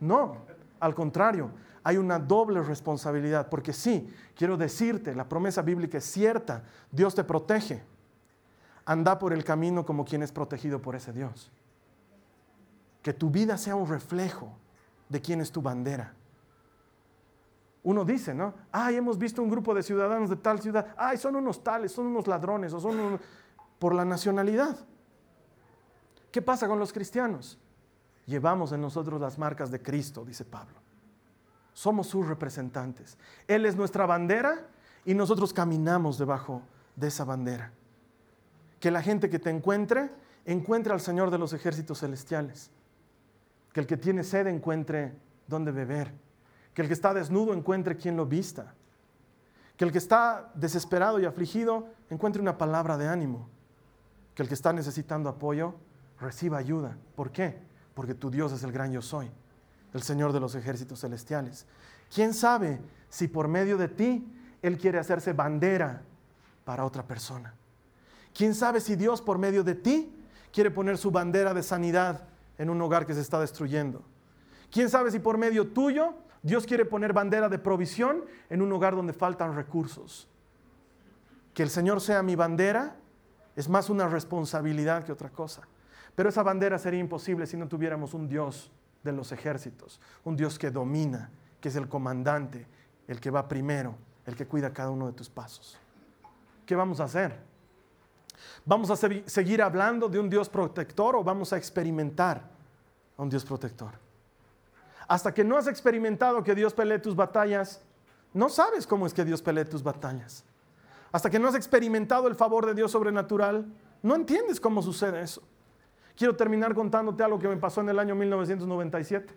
No, al contrario, hay una doble responsabilidad, porque sí, quiero decirte, la promesa bíblica es cierta, Dios te protege. Anda por el camino como quien es protegido por ese Dios. Que tu vida sea un reflejo de quién es tu bandera. Uno dice, ¿no? Ay, hemos visto un grupo de ciudadanos de tal ciudad. Ay, son unos tales, son unos ladrones, o son por la nacionalidad. ¿Qué pasa con los cristianos? llevamos en nosotros las marcas de Cristo, dice Pablo. Somos sus representantes. Él es nuestra bandera y nosotros caminamos debajo de esa bandera. Que la gente que te encuentre encuentre al Señor de los ejércitos celestiales. Que el que tiene sed encuentre dónde beber. Que el que está desnudo encuentre quien lo vista. Que el que está desesperado y afligido encuentre una palabra de ánimo. Que el que está necesitando apoyo reciba ayuda. ¿Por qué? Porque tu Dios es el gran yo soy, el Señor de los ejércitos celestiales. ¿Quién sabe si por medio de ti Él quiere hacerse bandera para otra persona? ¿Quién sabe si Dios por medio de ti quiere poner su bandera de sanidad en un hogar que se está destruyendo? ¿Quién sabe si por medio tuyo Dios quiere poner bandera de provisión en un hogar donde faltan recursos? Que el Señor sea mi bandera es más una responsabilidad que otra cosa. Pero esa bandera sería imposible si no tuviéramos un Dios de los ejércitos, un Dios que domina, que es el comandante, el que va primero, el que cuida cada uno de tus pasos. ¿Qué vamos a hacer? ¿Vamos a seguir hablando de un Dios protector o vamos a experimentar a un Dios protector? Hasta que no has experimentado que Dios pelee tus batallas, no sabes cómo es que Dios pelee tus batallas. Hasta que no has experimentado el favor de Dios sobrenatural, no entiendes cómo sucede eso. Quiero terminar contándote algo que me pasó en el año 1997.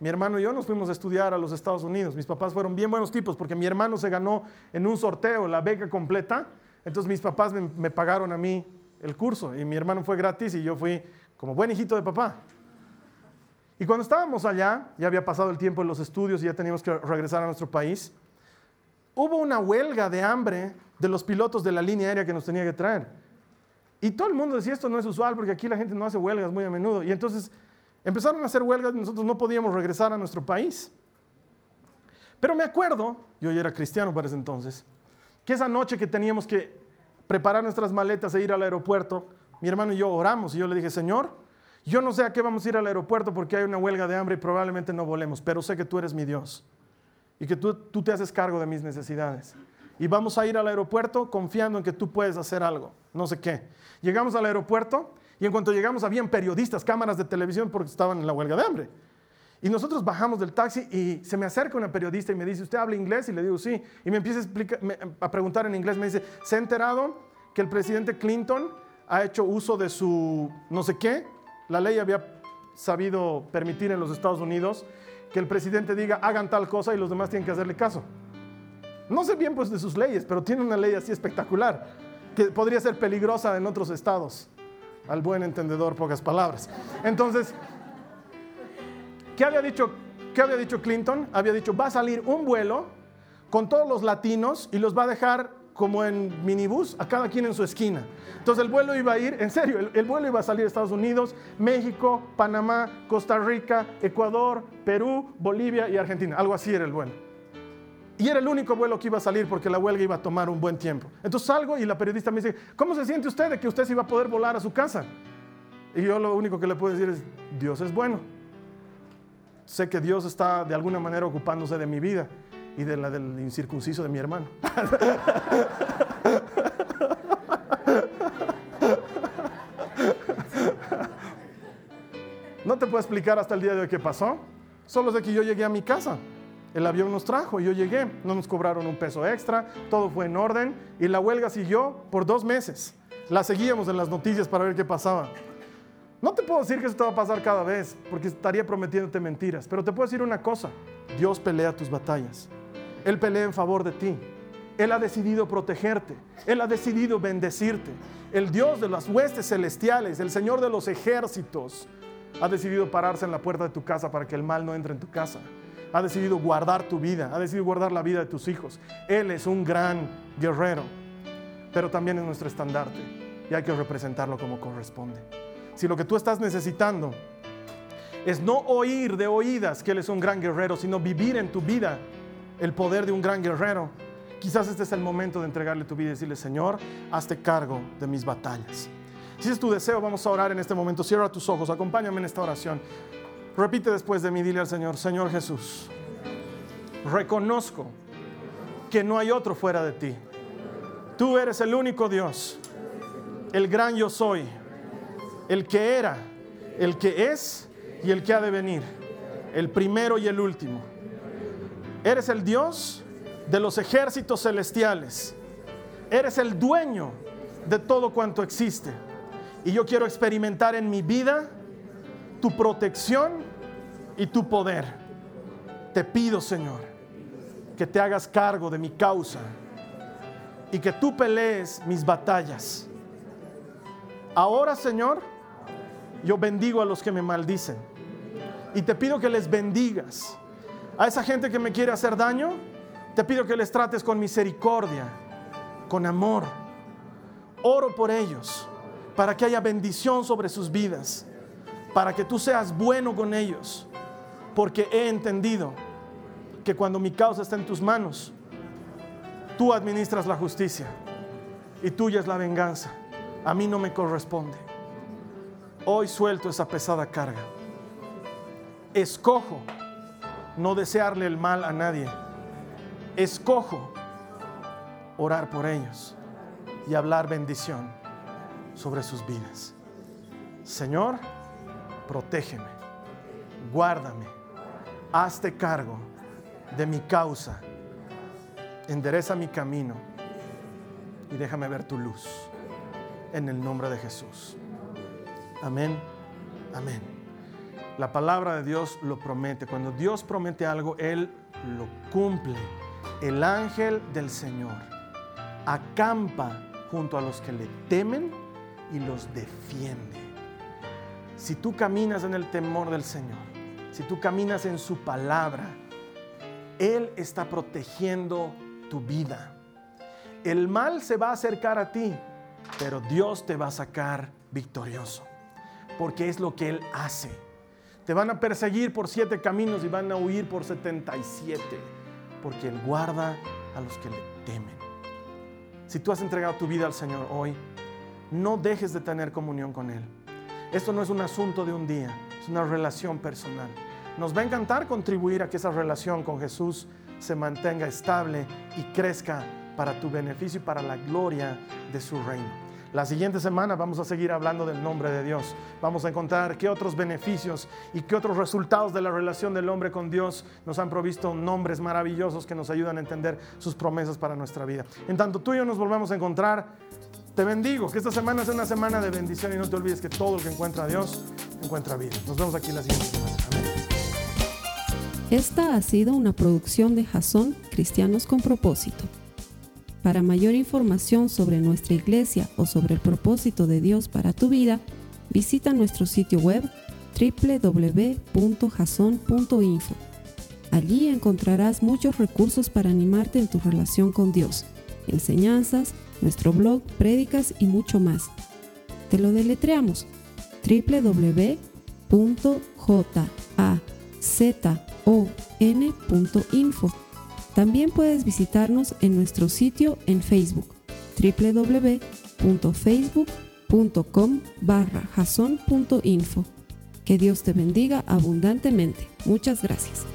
Mi hermano y yo nos fuimos a estudiar a los Estados Unidos. Mis papás fueron bien buenos tipos porque mi hermano se ganó en un sorteo la beca completa. Entonces mis papás me, me pagaron a mí el curso y mi hermano fue gratis y yo fui como buen hijito de papá. Y cuando estábamos allá, ya había pasado el tiempo en los estudios y ya teníamos que regresar a nuestro país, hubo una huelga de hambre de los pilotos de la línea aérea que nos tenía que traer. Y todo el mundo decía, esto no es usual porque aquí la gente no hace huelgas muy a menudo. Y entonces empezaron a hacer huelgas y nosotros no podíamos regresar a nuestro país. Pero me acuerdo, yo ya era cristiano para ese entonces, que esa noche que teníamos que preparar nuestras maletas e ir al aeropuerto, mi hermano y yo oramos y yo le dije, Señor, yo no sé a qué vamos a ir al aeropuerto porque hay una huelga de hambre y probablemente no volemos, pero sé que tú eres mi Dios y que tú, tú te haces cargo de mis necesidades y vamos a ir al aeropuerto confiando en que tú puedes hacer algo, no sé qué. Llegamos al aeropuerto y en cuanto llegamos habían periodistas, cámaras de televisión porque estaban en la huelga de hambre. Y nosotros bajamos del taxi y se me acerca una periodista y me dice, ¿usted habla inglés? Y le digo, sí. Y me empieza a, a preguntar en inglés, me dice, ¿se ha enterado que el presidente Clinton ha hecho uso de su no sé qué? La ley había sabido permitir en los Estados Unidos que el presidente diga, hagan tal cosa y los demás tienen que hacerle caso. No sé bien pues de sus leyes, pero tiene una ley así espectacular, que podría ser peligrosa en otros estados. Al buen entendedor, pocas palabras. Entonces, ¿qué había dicho, qué había dicho Clinton? Había dicho, va a salir un vuelo con todos los latinos y los va a dejar como en minibús, a cada quien en su esquina. Entonces el vuelo iba a ir, en serio, el, el, vuelo iba a salir de Estados Unidos, México, Panamá, Costa Rica, Ecuador, Perú, Bolivia y Argentina. Algo así era el vuelo. Y era el único vuelo que iba a salir porque la huelga iba a tomar un buen tiempo. Entonces salgo y la periodista me dice, ¿cómo se siente usted de que usted se iba a poder volar a su casa? Y yo lo único que le puedo decir es, Dios es bueno. Sé que Dios está de alguna manera ocupándose de mi vida y de la del incircunciso de mi hermano. No te puedo explicar hasta el día de hoy qué pasó. Solo sé que yo llegué a mi casa. El avión nos trajo, y yo llegué, no nos cobraron un peso extra, todo fue en orden y la huelga siguió por dos meses. La seguíamos en las noticias para ver qué pasaba. No te puedo decir que eso te va a pasar cada vez, porque estaría prometiéndote mentiras, pero te puedo decir una cosa, Dios pelea tus batallas. Él pelea en favor de ti. Él ha decidido protegerte. Él ha decidido bendecirte. El Dios de las huestes celestiales, el Señor de los ejércitos, ha decidido pararse en la puerta de tu casa para que el mal no entre en tu casa ha decidido guardar tu vida, ha decidido guardar la vida de tus hijos. Él es un gran guerrero, pero también es nuestro estandarte y hay que representarlo como corresponde. Si lo que tú estás necesitando es no oír de oídas que Él es un gran guerrero, sino vivir en tu vida el poder de un gran guerrero, quizás este es el momento de entregarle tu vida y decirle, Señor, hazte cargo de mis batallas. Si es tu deseo, vamos a orar en este momento. Cierra tus ojos, acompáñame en esta oración. Repite después de mí, dile al Señor, Señor Jesús, reconozco que no hay otro fuera de ti. Tú eres el único Dios, el gran yo soy, el que era, el que es y el que ha de venir, el primero y el último. Eres el Dios de los ejércitos celestiales. Eres el dueño de todo cuanto existe. Y yo quiero experimentar en mi vida tu protección y tu poder. Te pido, Señor, que te hagas cargo de mi causa y que tú pelees mis batallas. Ahora, Señor, yo bendigo a los que me maldicen. Y te pido que les bendigas. A esa gente que me quiere hacer daño, te pido que les trates con misericordia, con amor. Oro por ellos, para que haya bendición sobre sus vidas, para que tú seas bueno con ellos, porque he entendido que cuando mi causa está en tus manos, tú administras la justicia y tuya es la venganza. A mí no me corresponde. Hoy suelto esa pesada carga. Escojo no desearle el mal a nadie. Escojo orar por ellos y hablar bendición sobre sus vidas. Señor, protégeme, guárdame, hazte cargo de mi causa, endereza mi camino y déjame ver tu luz en el nombre de Jesús. Amén, amén. La palabra de Dios lo promete. Cuando Dios promete algo, Él lo cumple. El ángel del Señor acampa junto a los que le temen y los defiende. Si tú caminas en el temor del Señor, si tú caminas en su palabra, Él está protegiendo tu vida. El mal se va a acercar a ti, pero Dios te va a sacar victorioso, porque es lo que Él hace. Te van a perseguir por siete caminos y van a huir por setenta y siete, porque Él guarda a los que le temen. Si tú has entregado tu vida al Señor hoy, no dejes de tener comunión con Él. Esto no es un asunto de un día, una relación personal. Nos va a encantar contribuir a que esa relación con Jesús se mantenga estable y crezca para tu beneficio y para la gloria de su reino. La siguiente semana vamos a seguir hablando del nombre de Dios. Vamos a encontrar qué otros beneficios y qué otros resultados de la relación del hombre con Dios nos han provisto nombres maravillosos que nos ayudan a entender sus promesas para nuestra vida. En tanto tú y yo nos volvemos a encontrar, te bendigo, que esta semana sea una semana de bendición y no te olvides que todo el que encuentra a Dios encuentra vida. Nos vemos aquí la siguiente semana. Esta ha sido una producción de Jason Cristianos con Propósito. Para mayor información sobre nuestra iglesia o sobre el propósito de Dios para tu vida, visita nuestro sitio web www.jason.info. Allí encontrarás muchos recursos para animarte en tu relación con Dios, enseñanzas, nuestro blog, prédicas y mucho más. Te lo deletreamos www.jazon.info. También puedes visitarnos en nuestro sitio en Facebook www.facebook.com barra Que Dios te bendiga abundantemente. Muchas gracias.